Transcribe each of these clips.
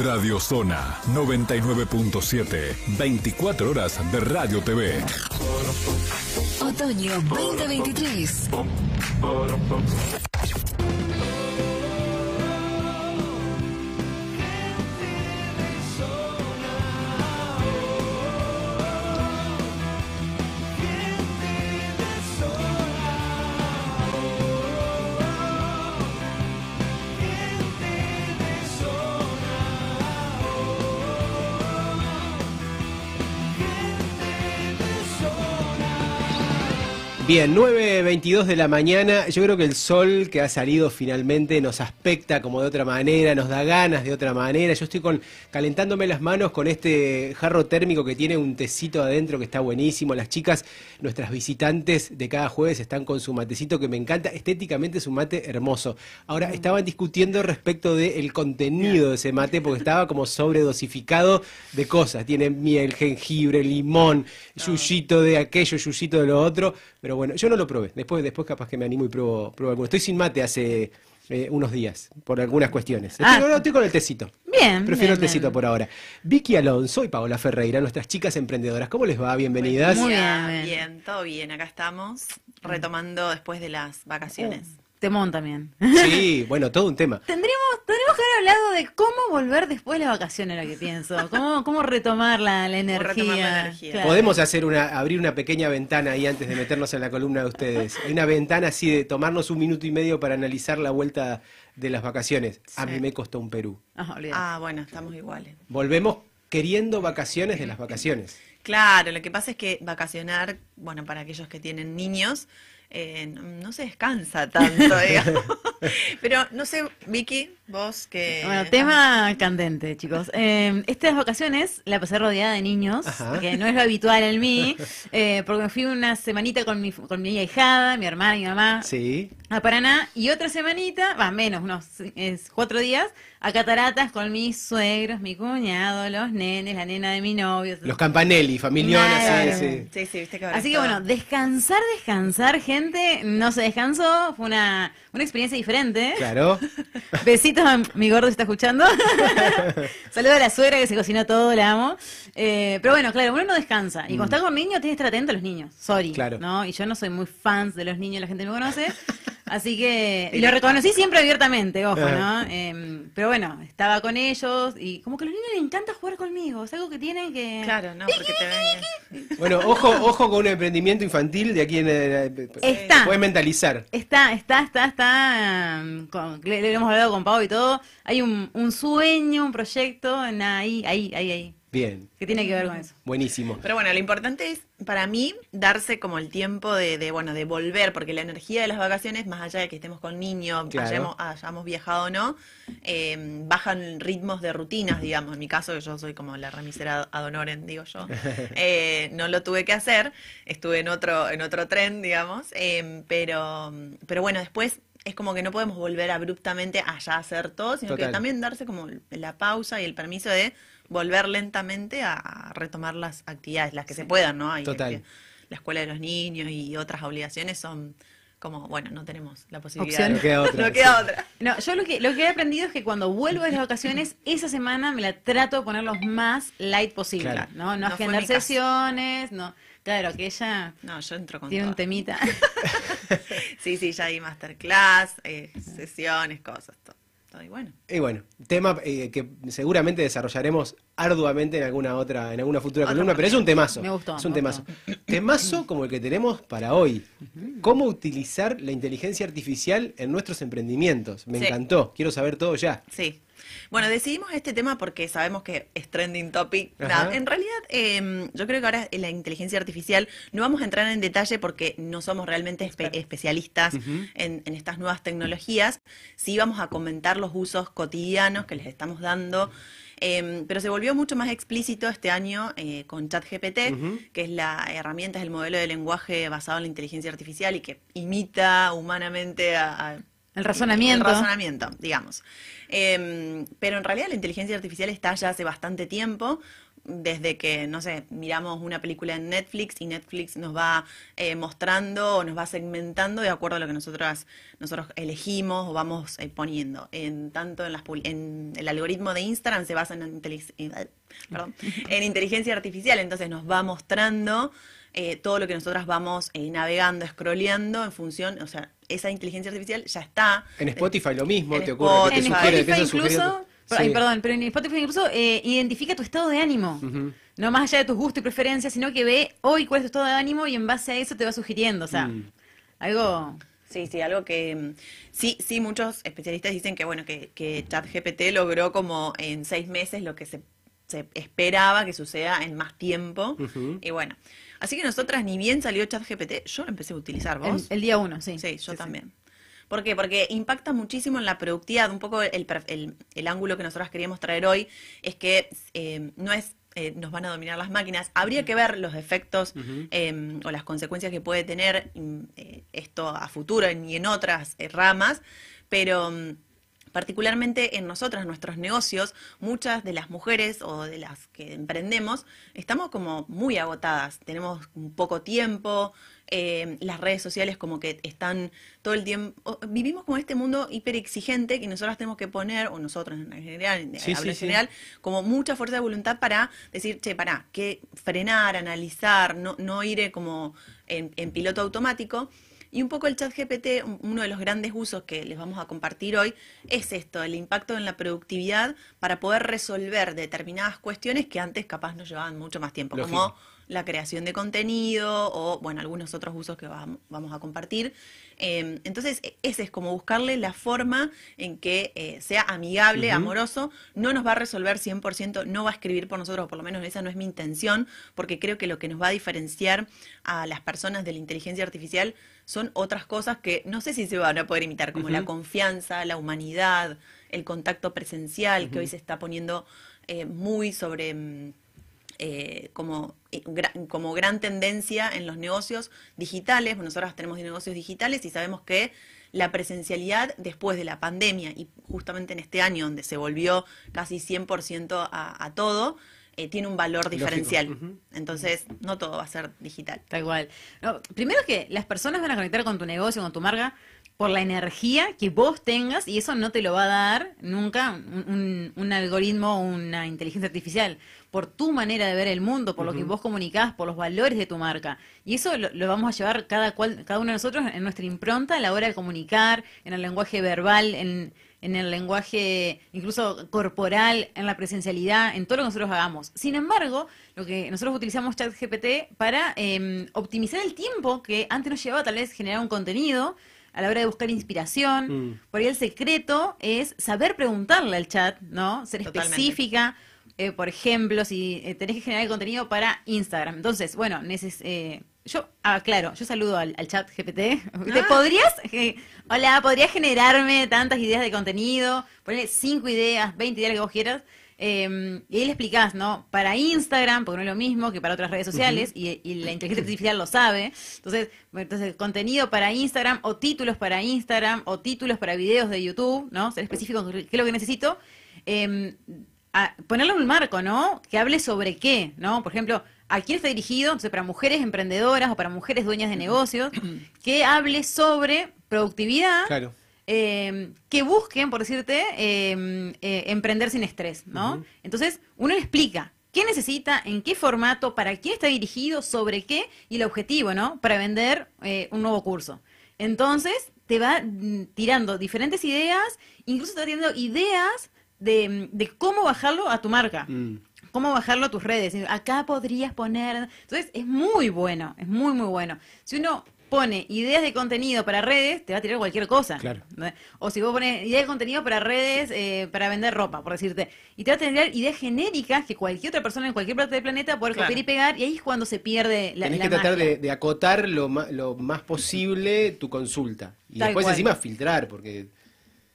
Radio Zona 99.7. 24 horas de Radio TV. Otoño 2023. Bien, 9.22 de la mañana. Yo creo que el sol que ha salido finalmente nos aspecta como de otra manera, nos da ganas de otra manera. Yo estoy con, calentándome las manos con este jarro térmico que tiene un tecito adentro que está buenísimo. Las chicas, nuestras visitantes de cada jueves, están con su matecito que me encanta. Estéticamente es un mate hermoso. Ahora, estaban discutiendo respecto del contenido de ese mate porque estaba como sobredosificado de cosas. Tiene miel, jengibre, limón, yuyito de aquello, yuyito de lo otro. Pero bueno, yo no lo probé. Después, después capaz que me animo y pruebo, pruebo alguno. Estoy sin mate hace eh, unos días, por algunas cuestiones. Estoy, Ah. no, estoy con el tecito. Bien, Prefiero bien, el tecito bien. por ahora. Vicky Alonso y Paola Ferreira, nuestras chicas emprendedoras. ¿Cómo les va? Bienvenidas. Muy Bien, bien, bien, bien. todo bien. Acá estamos retomando después de las vacaciones. Temón también. Sí, bueno, todo un tema. Tendríamos, tendríamos que haber hablado de cómo volver después de las vacaciones, lo que pienso. Cómo, cómo retomar la, la energía. retomar la energía. Claro. Podemos hacer una, abrir una pequeña ventana ahí antes de meternos en la columna de ustedes. Hay una ventana así de tomarnos un minuto y medio para analizar la vuelta de las vacaciones. A mí me costó un Perú. Ah. Ah, bueno, estamos iguales. Volvemos queriendo vacaciones de las vacaciones. Claro, lo que pasa es que vacacionar, bueno, para aquellos que tienen niños, eh, no, no se descansa tanto, digamos. Pero no sé, Vicky, vos que... Bueno, tema candente, chicos. Eh, estas vacaciones la pasé rodeada de niños, Ajá. que no es lo habitual en mí, eh, porque me fui una semanita con mi, con mi ahijada, mi hermana y mi mamá Sí. a Paraná, y otra semanita, va, menos, unos es, cuatro días, a Cataratas con mis suegros, mi cuñado, los nenes, la nena de mi novio. Los Campanelli, familionas, Claro. sí, sí. Sí, sí, viste que ahora Así que bueno, descansar, descansar, gente, no se descansó, fue una, una experiencia diferente. Claro. Besitos a mi gordo si está escuchando. Saludos a la suegra que se cocinó todo, la amo. Eh, pero bueno, claro, uno no descansa. Y cuando está con niños, tienes que estar atento a los niños. Sorry. Mm. Claro. ¿no? Y yo no soy muy fans de los niños, la gente me conoce. Así que. Y lo reconocí siempre abiertamente, ojo, ¿no? Eh, pero bueno, estaba con ellos y como que a los niños les encanta jugar conmigo. Es algo que tienen que. Claro, no, porque te ven... Bueno, ojo, ojo con un emprendimiento infantil de aquí en eh, Está. Puede mentalizar. Está, está, está, está. um, con- le, le hemos hablado con Pau y todo. Hay un, un sueño, un proyecto en ahí, ahí, ahí, ahí. Bien, Que tiene que ver con eso. buenísimo. Pero bueno, lo importante es, para mí, darse como el tiempo de, de, bueno, de volver, porque la energía de las vacaciones, más allá de que estemos con niños, Claro. hayamos, hayamos viajado o no, eh, bajan ritmos de rutinas, digamos. En mi caso, que yo soy como la remisera ad honorem, digo yo, eh, no lo tuve que hacer, estuve en otro, en otro tren, digamos, eh, pero, pero bueno, después es como que no podemos volver abruptamente allá a hacer todo, sino Total. que también darse como la pausa y el permiso de volver lentamente a, retomar las actividades, las que se puedan, ¿no? Hay Total. la escuela de los niños y otras obligaciones son como, bueno, no tenemos la posibilidad. Opción. No queda otra, No queda sí. otra. No, yo lo que, lo que he aprendido es que cuando vuelvo de las vacaciones, esa semana me la trato de poner lo más light posible. Claro. ¿no? no agendar sesiones, no. Claro, que ella No, yo entro con tiene un temita. Sí, sí, ya hay masterclass, eh, sesiones, cosas, Y bueno. Y bueno, tema eh, que seguramente desarrollaremos arduamente en alguna otra, en alguna futura Otra columna, pero es un temazo. Me gustó, Es un me temazo. Temazo como el que tenemos para hoy. ¿Cómo utilizar la inteligencia artificial en nuestros emprendimientos? Me Sí. encantó. Quiero saber todo ya. Sí. Bueno, decidimos este tema porque sabemos que es trending topic. En realidad, eh, yo creo que ahora en la inteligencia artificial no vamos a entrar en detalle porque no somos realmente espe- especialistas en, en estas nuevas tecnologías. Sí vamos a comentar los usos cotidianos que les estamos dando. eh, pero se volvió mucho más explícito este año eh, con ChatGPT, que es la herramienta, es el modelo de lenguaje basado en la inteligencia artificial y que imita humanamente a, a- El razonamiento. el razonamiento, digamos. Eh, pero en realidad la inteligencia artificial está ya hace bastante tiempo. desde que, no sé, miramos una película en Netflix y Netflix nos va eh, mostrando o nos va segmentando de acuerdo a lo que nosotros, nosotros elegimos o vamos eh, poniendo. En, tanto en, las, en el algoritmo de Instagram se basa en, perdón, en inteligencia artificial, entonces nos va mostrando eh, todo lo que nosotras vamos navegando, scrolleando en función, o sea, esa inteligencia artificial ya está. En Spotify lo mismo, te ocurre que te sugiere, te incluso perdón, pero en Spotify incluso eh, identifica tu estado de ánimo. No más allá de tus gustos y preferencias, sino que ve hoy cuál es tu estado de ánimo y en base a eso te va sugiriendo. O sea, mm. algo. Sí, sí, algo que mm, sí, sí, muchos especialistas dicen que bueno, que, que ChatGPT logró como en seis meses lo que se, esperaba que suceda en más tiempo. Y bueno, así que nosotras ni bien salió ChatGPT, yo lo empecé a utilizar, ¿vos? El, día uno, sí. Sí, yo también. ¿Por qué? Porque impacta muchísimo en la productividad. Un poco el, el, ángulo que nosotros queríamos traer hoy es que eh, no es eh, nos van a dominar las máquinas. Habría que ver los efectos em, o las consecuencias que puede tener mm, eh, esto a futuro y en otras ramas, pero mm, particularmente en nosotras, nuestros negocios, muchas de las mujeres o de las que emprendemos, estamos como muy agotadas, tenemos poco tiempo, eh, las redes sociales como que están todo el tiempo, vivimos como este mundo hiper exigente que nosotros tenemos que poner, o nosotros en general, en general, como mucha fuerza de voluntad para decir, che, para, que frenar, analizar, no, no ir como en, piloto automático. Y un poco el chat GPT, uno de los grandes usos que les vamos a compartir hoy, es esto, el impacto en la productividad para poder resolver determinadas cuestiones que antes capaz nos llevaban mucho más tiempo, como la creación de contenido o, bueno, algunos otros usos que vamos a compartir. Em, entonces, e, ese es como buscarle la forma en que eh, sea amigable, amoroso, no nos va a resolver 100%, no va a escribir por nosotros, por lo menos esa no es mi intención, porque creo que lo que nos va a diferenciar a las personas de la inteligencia artificial son otras cosas que no sé si se van a poder imitar, como la confianza, la humanidad, el contacto presencial, que hoy se está poniendo eh, muy sobre mm, eh, como, eh, como gran tendencia en los negocios digitales. nosotros tenemos negocios digitales y sabemos que la presencialidad después de la pandemia y justamente en este año donde se volvió casi 100% a, a todo, eh, tiene un valor diferencial. Entonces, no todo va a ser digital. Tal igual. primero que las personas van a conectar con tu negocio, con tu marca, por la energía que vos tengas y eso no te lo va a dar nunca un, un, algoritmo o una inteligencia artificial por tu manera de ver el mundo, por lo que vos comunicás, por los valores de tu marca. Y eso lo, vamos a llevar cada, cual, cada uno de nosotros en nuestra impronta a la hora de comunicar, en el lenguaje verbal, en, en el lenguaje incluso corporal, en la presencialidad, en todo lo que nosotros hagamos. Sin embargo, lo que nosotros utilizamos ChatGPT para em, optimizar el tiempo que antes nos llevaba tal vez generar un contenido, a la hora de buscar inspiración. Mm. Por ahí el secreto es saber preguntarle al chat, ¿no? Ser específica. Eh, por ejemplo, si eh, tenés que generar contenido para Instagram. Entonces, bueno, neces eh, yo, ah, claro, yo saludo al, chat GPT. ¿Te ah. podrías, hola, podrías generarme tantas ideas de contenido? Ponerle cinco ideas, 20 ideas que vos quieras. Em, y ahí le explicás, ¿no? Para Instagram, porque no es lo mismo que para otras redes sociales, y, la inteligencia artificial lo sabe. Entonces, entonces, contenido para Instagram, o títulos para Instagram, o títulos para videos de YouTube, ¿no? Ser específico, ¿qué es lo que necesito? Eh, ponerle un marco, ¿no? Que hable sobre qué, ¿no? Por ejemplo, ¿a quién está dirigido? Entonces, para mujeres emprendedoras o para mujeres dueñas de negocios, que hable sobre productividad. Claro eh, que busquen, por decirte, eh, eh, emprender sin estrés, ¿no? Entonces, uno le explica qué necesita, en qué formato, para quién está dirigido, sobre qué y el objetivo, ¿no? Para vender un nuevo curso. Entonces, te va mm, tirando diferentes ideas, incluso te va tirando ideas de, cómo bajarlo a tu marca. Mm. cómo bajarlo a tus redes. Acá podrías poner. Entonces, es muy bueno, es muy, muy bueno. Si uno pone ideas de contenido para redes, te va a tirar cualquier cosa. Claro. O si vos pones ideas de contenido para redes, eh, para vender ropa, por decirte. Y te va a tener ideas genéricas que cualquier otra persona en cualquier parte del planeta puede copiar y pegar, y ahí es cuando se pierde la Tenés que tratar de, acotar lo más, lo más posible tu consulta. Y después encima filtrar, porque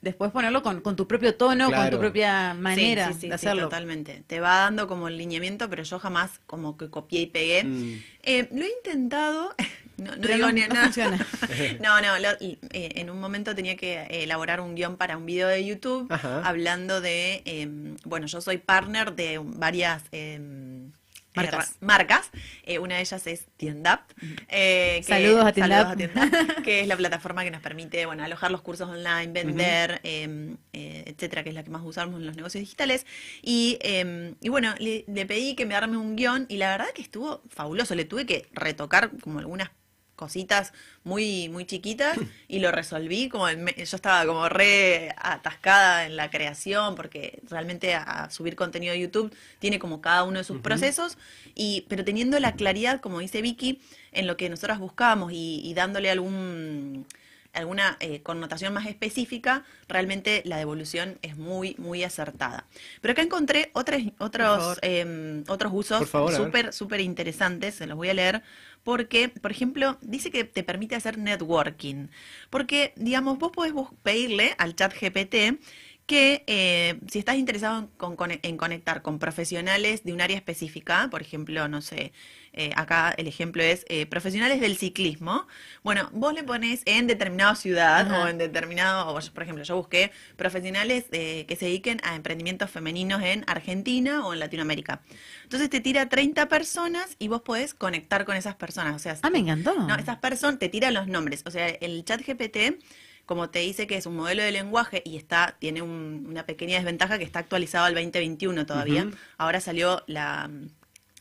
después ponerlo con, con, tu propio tono, con tu propia manera de hacerlo. totalmente. Te va dando como el lineamiento, pero yo jamás como que copié y pegué. Mm. Eh, lo he intentado, no, no digo ni no, funciona. no, no, eh, en un momento tenía que elaborar un guion para un video de YouTube hablando de, em, bueno, yo soy partner de varias... Em, eh, Marcas. marcas. Eh, una de ellas es Tiendap. eh, que- Saludos a Tiendap. que es la plataforma que nos permite bueno, alojar los cursos online, vender, eh, etcétera, que es la que más usamos en los negocios digitales. Y, eh, y bueno, le, le pedí que me arme un guion y la verdad que estuvo fabuloso. Le tuve que retocar como algunas cositas muy muy chiquitas y lo resolví como en me- yo estaba como re atascada en la creación porque realmente a, a subir contenido de YouTube tiene como cada uno de sus procesos y pero teniendo la claridad como dice Vicky en lo que nosotras buscábamos y, y dándole algún alguna eh, connotación más específica, realmente la devolución es muy, muy acertada. Pero acá encontré otros, otros, favor. em, otros usos a súper, súper interesantes, se los voy a leer, porque, por ejemplo, dice que te permite hacer networking. Porque, digamos, vos podés pedirle al chat GPT que eh, si estás interesado en conectar con profesionales de un área específica, por ejemplo, no sé, eh, acá el ejemplo es eh, profesionales del ciclismo, bueno, vos le pones en determinada ciudad Ajá. o en determinado, o yo, por ejemplo, yo busqué profesionales eh, que se dediquen a emprendimientos femeninos en Argentina o en Latinoamérica. Entonces te tira 30 personas y vos podés conectar con esas personas. O sea, Ah, me encantó. no, esas personas te tiran los nombres. O sea, el chat GPT, como te dice que es un modelo de lenguaje y está, tiene un- una pequeña desventaja que está actualizado al 2021 todavía. Ahora salió la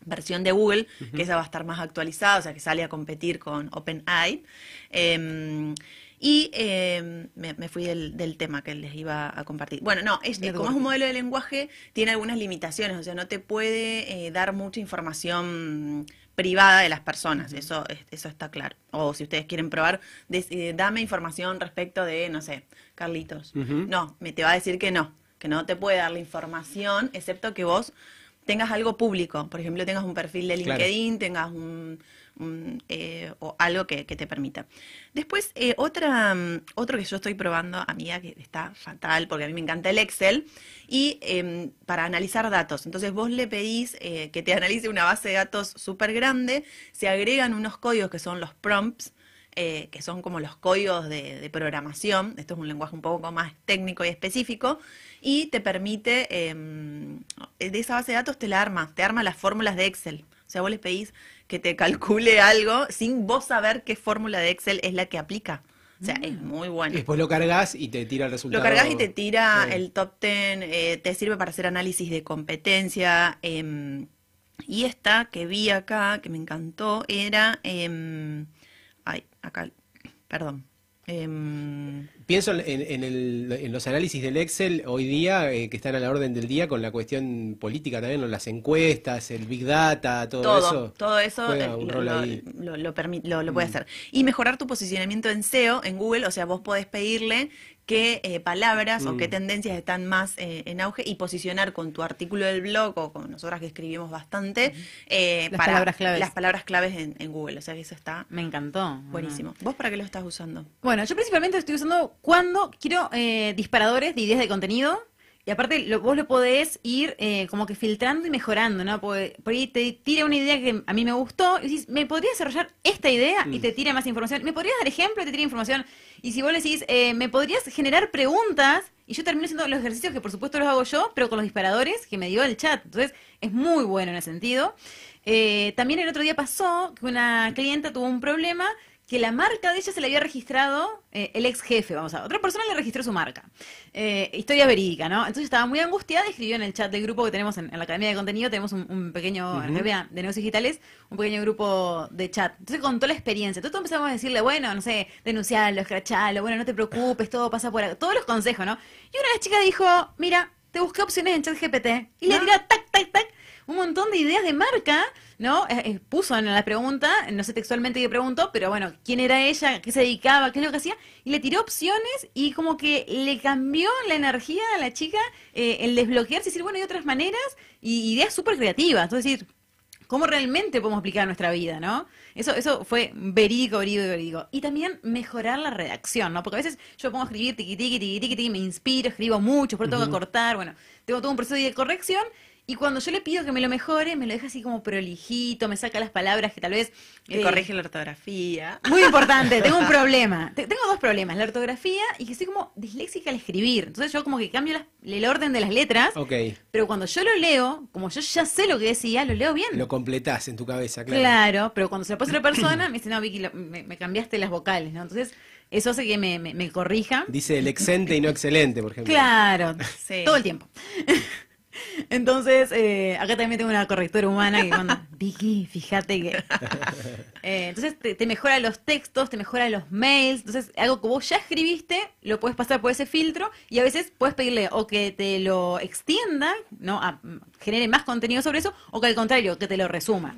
versión de Google, que esa va a estar más actualizada, o sea que sale a competir con OpenAI. Em, y em, me, me fui del, del tema que les iba a compartir. Bueno, no, es, como es un modelo de lenguaje, tiene algunas limitaciones, o sea, no te puede eh, dar mucha información privada de las personas, eso, es- eso está claro. O si ustedes quieren probar, des- eh, dame información respecto de, no sé, Carlitos. No, me te va a decir que no, que no te puede dar la información, excepto que vos tengas algo público, por ejemplo, tengas un perfil de Claro. LinkedIn, tengas un, un, eh, o algo que, que te permita. Después, eh, otra, mm, otro que yo estoy probando, amiga, que está fatal, porque a mí me encanta el Excel, y em, para analizar datos. Entonces vos le pedís eh, que te analice una base de datos súper grande, se agregan unos códigos que son los prompts, eh, que son como los códigos de, de programación, esto es un lenguaje un poco más técnico y específico, y te permite, em, de esa base de datos te la arma, te arma las fórmulas de Excel. O sea, vos le pedís que te calcule algo sin vos saber qué fórmula de Excel es la que aplica. O sea, es muy bueno. Después lo cargas y te tira el resultado. Lo cargas y te tira Sí. el top 10, eh, te sirve para hacer análisis de competencia. em, y esta que vi acá, que me encantó, era... em, acá, perdón. Em, Pienso en, en el- en los análisis del Excel hoy día, eh, que están a la orden del día con la cuestión política también, ¿no? las encuestas, el Big Data, todo, todo, eso. todo eso juega eh, un lo, rol lo- ahí. lo- lo permi- lo- lo puede Mm. hacer. Y mejorar tu posicionamiento en SEO, en Google, o sea, vos podés pedirle qué eh, palabras o Mm. qué tendencias están más eh, en auge y posicionar con tu artículo del blog o con nosotras que escribimos bastante eh, Las palabras claves. las palabras claves en, en Google. O sea, que eso está Me encantó. buenísimo. ¿Vos para qué lo estás usando? Bueno, yo principalmente estoy usando cuando quiero eh, disparadores de ideas de contenido. Y aparte, lo- vos lo podés ir eh, como que filtrando y mejorando, ¿no? Porque por ahí te tira una idea que a mí me gustó y decís, ¿me podrías desarrollar esta idea? Y te tira más información. ¿Me podrías dar ejemplo? Y te tira información. Y si vos le decís, eh, ¿me podrías generar preguntas? Y yo termino haciendo los ejercicios que por supuesto los hago yo, pero con los disparadores que me dio el chat. Entonces, es muy bueno en ese sentido. Eh, también el otro día pasó que una clienta tuvo un problema que la marca de ella se le había registrado eh, el ex jefe, vamos a ver. Otra persona le registró su marca. Eh, historia verídica, ¿no? Entonces estaba muy angustiada y escribió en el chat del grupo que tenemos en, en la Academia de Contenido, tenemos un, un pequeño, en la Academia de negocios digitales, un pequeño grupo de chat. Entonces contó la experiencia. Entonces empezamos a decirle, bueno, no sé, denunciarlo, escracharlo, bueno, no te preocupes, todo pasa por acá. Todos los consejos, ¿no? Y una de las chicas dijo, mira, te busqué opciones en chat GPT. Y le Ah. tiró tac, tac, tac, un montón de ideas de marca, ¿no? Eh, eh, puso en la pregunta, no sé textualmente qué preguntó, pero bueno, quién era ella, qué se dedicaba, qué es lo que hacía, y le tiró opciones y como que le cambió la energía a la chica, eh, el desbloquearse y decir, bueno, hay otras maneras y ideas súper creativas. Entonces, decir, cómo realmente podemos aplicar nuestra vida, ¿no? Eso, eso fue verídico, verídico, verídico. Y también mejorar la redacción, ¿no? Porque a veces yo pongo a escribir tiqui, tiqui, tiqui, tiqui, tiqui, me inspiro, escribo mucho, pero tengo que cortar, bueno, tengo todo un proceso de corrección Y cuando yo le pido que me lo mejore, me lo deja así como prolijito, me saca las palabras que tal vez... Me eh, corrige la ortografía. Muy importante, tengo un problema. Te- Tengo dos problemas, la ortografía y que soy como disléxica al escribir. Entonces yo como que cambio las- el orden de las letras, Ok, pero cuando yo lo leo, como yo ya sé lo que decía, lo leo bien. lo completás en tu cabeza, claro. Claro, pero cuando se lo pasa a otra persona, me dice, no, Vicky, lo- me, me cambiaste las vocales, ¿no? Entonces, eso hace que me, me- me corrija. Dice el exente y no excelente, por ejemplo. Claro, Sí. todo el tiempo. Entonces, eh, acá también tengo una correctora humana que manda, Vicky, fíjate que... Eh, entonces, te, te mejora los textos, te mejora los mails. Entonces, algo que vos ya escribiste, lo puedes pasar por ese filtro y a veces puedes pedirle o que te lo extienda, ¿no? A- genere más contenido sobre eso, o que al contrario, que te lo resuma.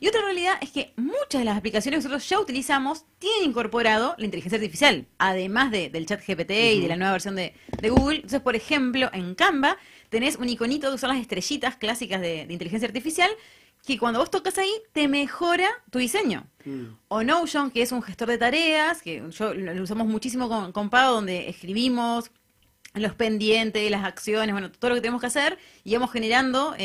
Y otra realidad es que muchas de las aplicaciones que nosotros ya utilizamos tienen incorporado la inteligencia artificial, además de- del chat GPT y de la nueva versión de, de Google. Entonces, por ejemplo, en Canva tenés un iconito que son las estrellitas clásicas de, de inteligencia artificial que cuando vos tocas ahí te mejora tu diseño. O Notion, que es un gestor de tareas, que yo lo, usamos muchísimo con, con Pau, donde escribimos los pendientes, las acciones, bueno, todo lo que tenemos que hacer y vamos generando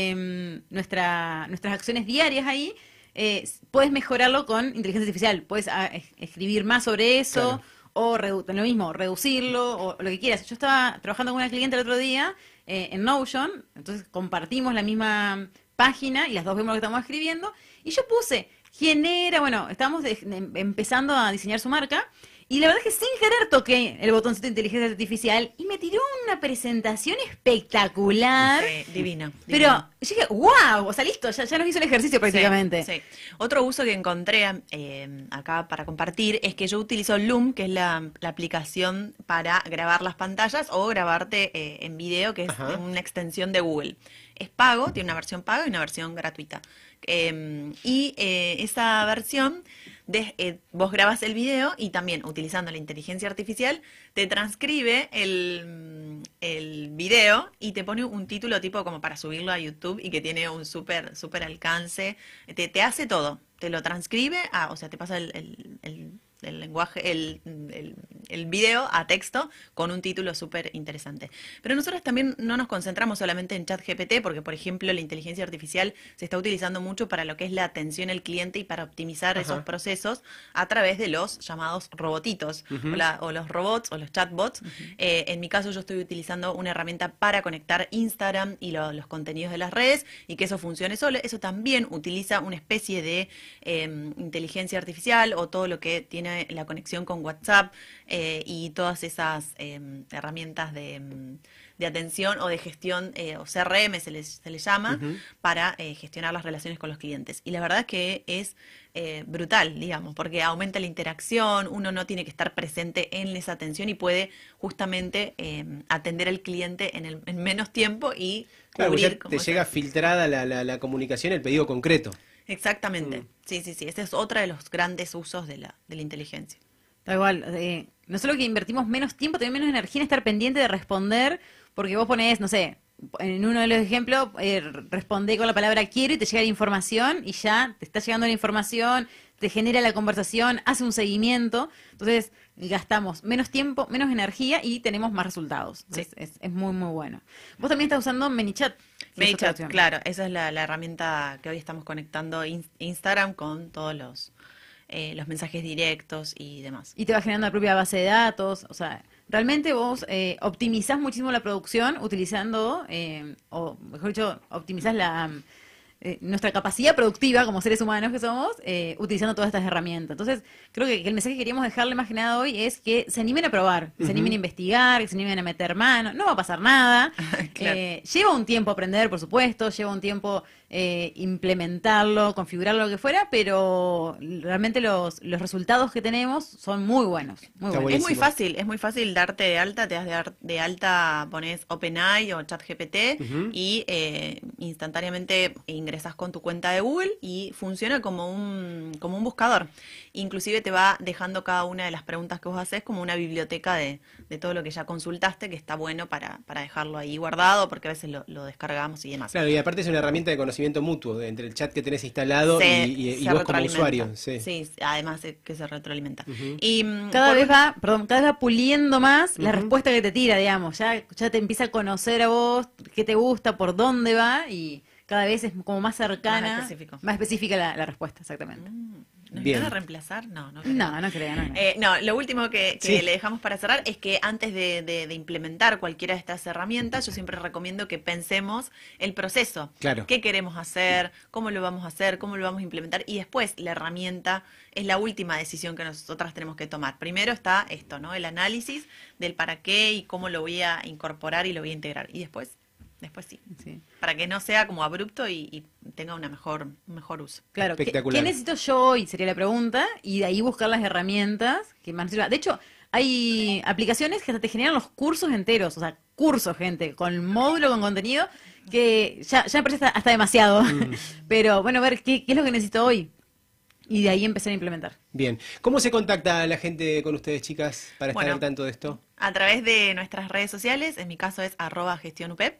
nuestra, nuestras acciones diarias ahí. Eh, puedes mejorarlo con inteligencia artificial, puedes ah, es- escribir más sobre eso Claro. o lo mismo, reducirlo o lo que quieras. Yo estaba trabajando con una cliente el otro día eh, en Notion, entonces compartimos la misma página y las dos vemos lo que estamos escribiendo y yo puse quién era, bueno, de- empezando a diseñar su marca y la verdad es que sin querer toqué el botoncito de inteligencia artificial y me tiró una presentación espectacular. Sí, divino. Pero divino. yo dije, wow, o sea, listo, ya, ya nos hizo el ejercicio prácticamente. Sí, sí. Otro uso que encontré eh, acá para compartir es que yo utilizo Loom, que es la, la aplicación para grabar las pantallas o grabarte eh, en video, que es Ajá. una extensión de Google. Es pago, tiene una versión paga y una versión gratuita. Eh, y eh, esa versión, de- eh, vos grabas el video y también utilizando la inteligencia artificial, te transcribe el, el video y te pone un título tipo como para subirlo a YouTube y que tiene un súper súper alcance. Te, te hace todo. Te lo transcribe, a- o sea, te pasa el, el- el- el lenguaje, el, el, el video a texto con un título súper interesante. Pero nosotros también no nos concentramos solamente en ChatGPT, porque, por ejemplo, la inteligencia artificial se está utilizando mucho para lo que es la atención al cliente y para optimizar Ajá. esos procesos a través de los llamados robotitos, o, la- o los robots o los chatbots. Eh, en mi caso, yo estoy utilizando una herramienta para conectar Instagram y lo- los contenidos de las redes y que eso funcione solo. Eso también utiliza una especie de eh, inteligencia artificial o todo lo que tiene la conexión con WhatsApp eh, y todas esas eh, herramientas de, mm, de atención o de gestión eh, o CRM se les, se les llama para eh, gestionar las relaciones con los clientes. Y la verdad es que es eh, brutal, digamos, porque aumenta la interacción, uno no tiene que estar presente en esa atención y puede justamente eh, atender al cliente en, el, en menos tiempo y Claro, cubrir ya te llega filtrada la, la, la comunicación, el pedido concreto. Exactamente. Mm. Sí, sí, sí. Ese es otro de los grandes usos de la, de la inteligencia. Tal cual. eh, no solo que invertimos menos tiempo, también menos energía en estar pendiente de responder, porque vos ponés, no sé, en uno de los ejemplos, eh, responde con la palabra quiero y te llega la información y ya te está llegando la información, te genera la conversación, hace un seguimiento. Entonces, gastamos menos tiempo, menos energía y tenemos más resultados. Entonces, es, es muy, muy bueno. Vos también estás usando ManyChat. es ManyChat, claro, esa es la, la herramienta que hoy estamos conectando in- Instagram con todos los, eh, los mensajes directos y demás. y te va generando la propia base de datos. O sea, realmente vos eh, optimizás muchísimo la producción utilizando, eh, o mejor dicho, optimizás la, eh, nuestra capacidad productiva como seres humanos que somos, eh, utilizando todas estas herramientas. Entonces, creo que, que el mensaje que queríamos dejarle más que nada hoy es que se animen a probar, que se animen a investigar, que se animen a meter mano. No va a pasar nada. Claro. Eh, lleva un tiempo aprender, por supuesto, lleva un tiempo eh, implementarlo, configurarlo, lo que fuera, pero realmente los, los resultados que tenemos son muy buenos. Muy buenos. Es muy fácil, es muy fácil darte de alta, te das de, de alta, pones OpenAI o ChatGPT y eh, instantáneamente in- ingresas con tu cuenta de Google y funciona como un, como un buscador. Inclusive te va dejando cada una de las preguntas que vos haces como una biblioteca de, de todo lo que ya consultaste, que está bueno para, para dejarlo ahí guardado, porque a veces lo, lo descargamos y demás. Claro, y aparte es una herramienta de conocimiento mutuo entre el chat que tenés instalado Se- y, y- y se vos como usuario. Sí. Sí, además es que se retroalimenta. Y mm, Cada por- vez va, perdón, cada vez va puliendo más la respuesta que te tira, digamos. Ya, ya te empieza a conocer a vos, qué te gusta, por dónde va y cada vez es como más cercana, Más específico. más específica la, la respuesta, exactamente. ¿Nos Bien. van a reemplazar? No, no. creo. No, no creo, no. no. Eh, no, lo último que, que Sí. le dejamos para cerrar es que antes de, de- de implementar cualquiera de estas herramientas, yo siempre recomiendo que pensemos el proceso. Claro. ¿Qué queremos hacer? ¿Cómo lo vamos a hacer? ¿Cómo lo vamos a implementar? Y después la herramienta es la última decisión que nosotras tenemos que tomar. Primero está esto, ¿no? El análisis del para qué y cómo lo voy a incorporar y lo voy a integrar. Y después, después sí. Sí. Para que no sea como abrupto y, y tenga una mejor, un mejor uso. Claro, ¿qué, Espectacular. qué necesito yo hoy? Sería la pregunta. Y de ahí buscar las herramientas que más sirvan. De hecho, hay aplicaciones que hasta te generan los cursos enteros. O sea, cursos, gente, con módulo, con contenido, que ya, ya me parece hasta, hasta demasiado. Mm. Pero bueno, a ver, ¿qué, ¿qué es lo que necesito hoy? Y de ahí empezar a implementar. Bien. ¿Cómo se contacta la gente con ustedes, chicas, para estar al tanto de esto? A través de nuestras redes sociales, en mi caso es arroba gestión UPEP.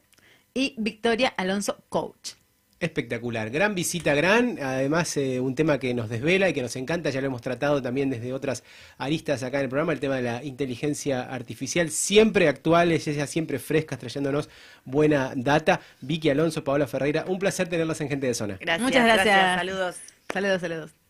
Y Victoria Alonso, coach. Espectacular, gran visita, gran, además eh, un tema que nos desvela y que nos encanta, ya lo hemos tratado también desde otras aristas acá en el programa, el tema de la inteligencia artificial, siempre actuales, ellas siempre frescas, trayéndonos buena data. Vicky Alonso, Paola Ferreira, un placer tenerlas en Gente de Zona. Gracias, Muchas gracias. Saludos. Saludos, saludos.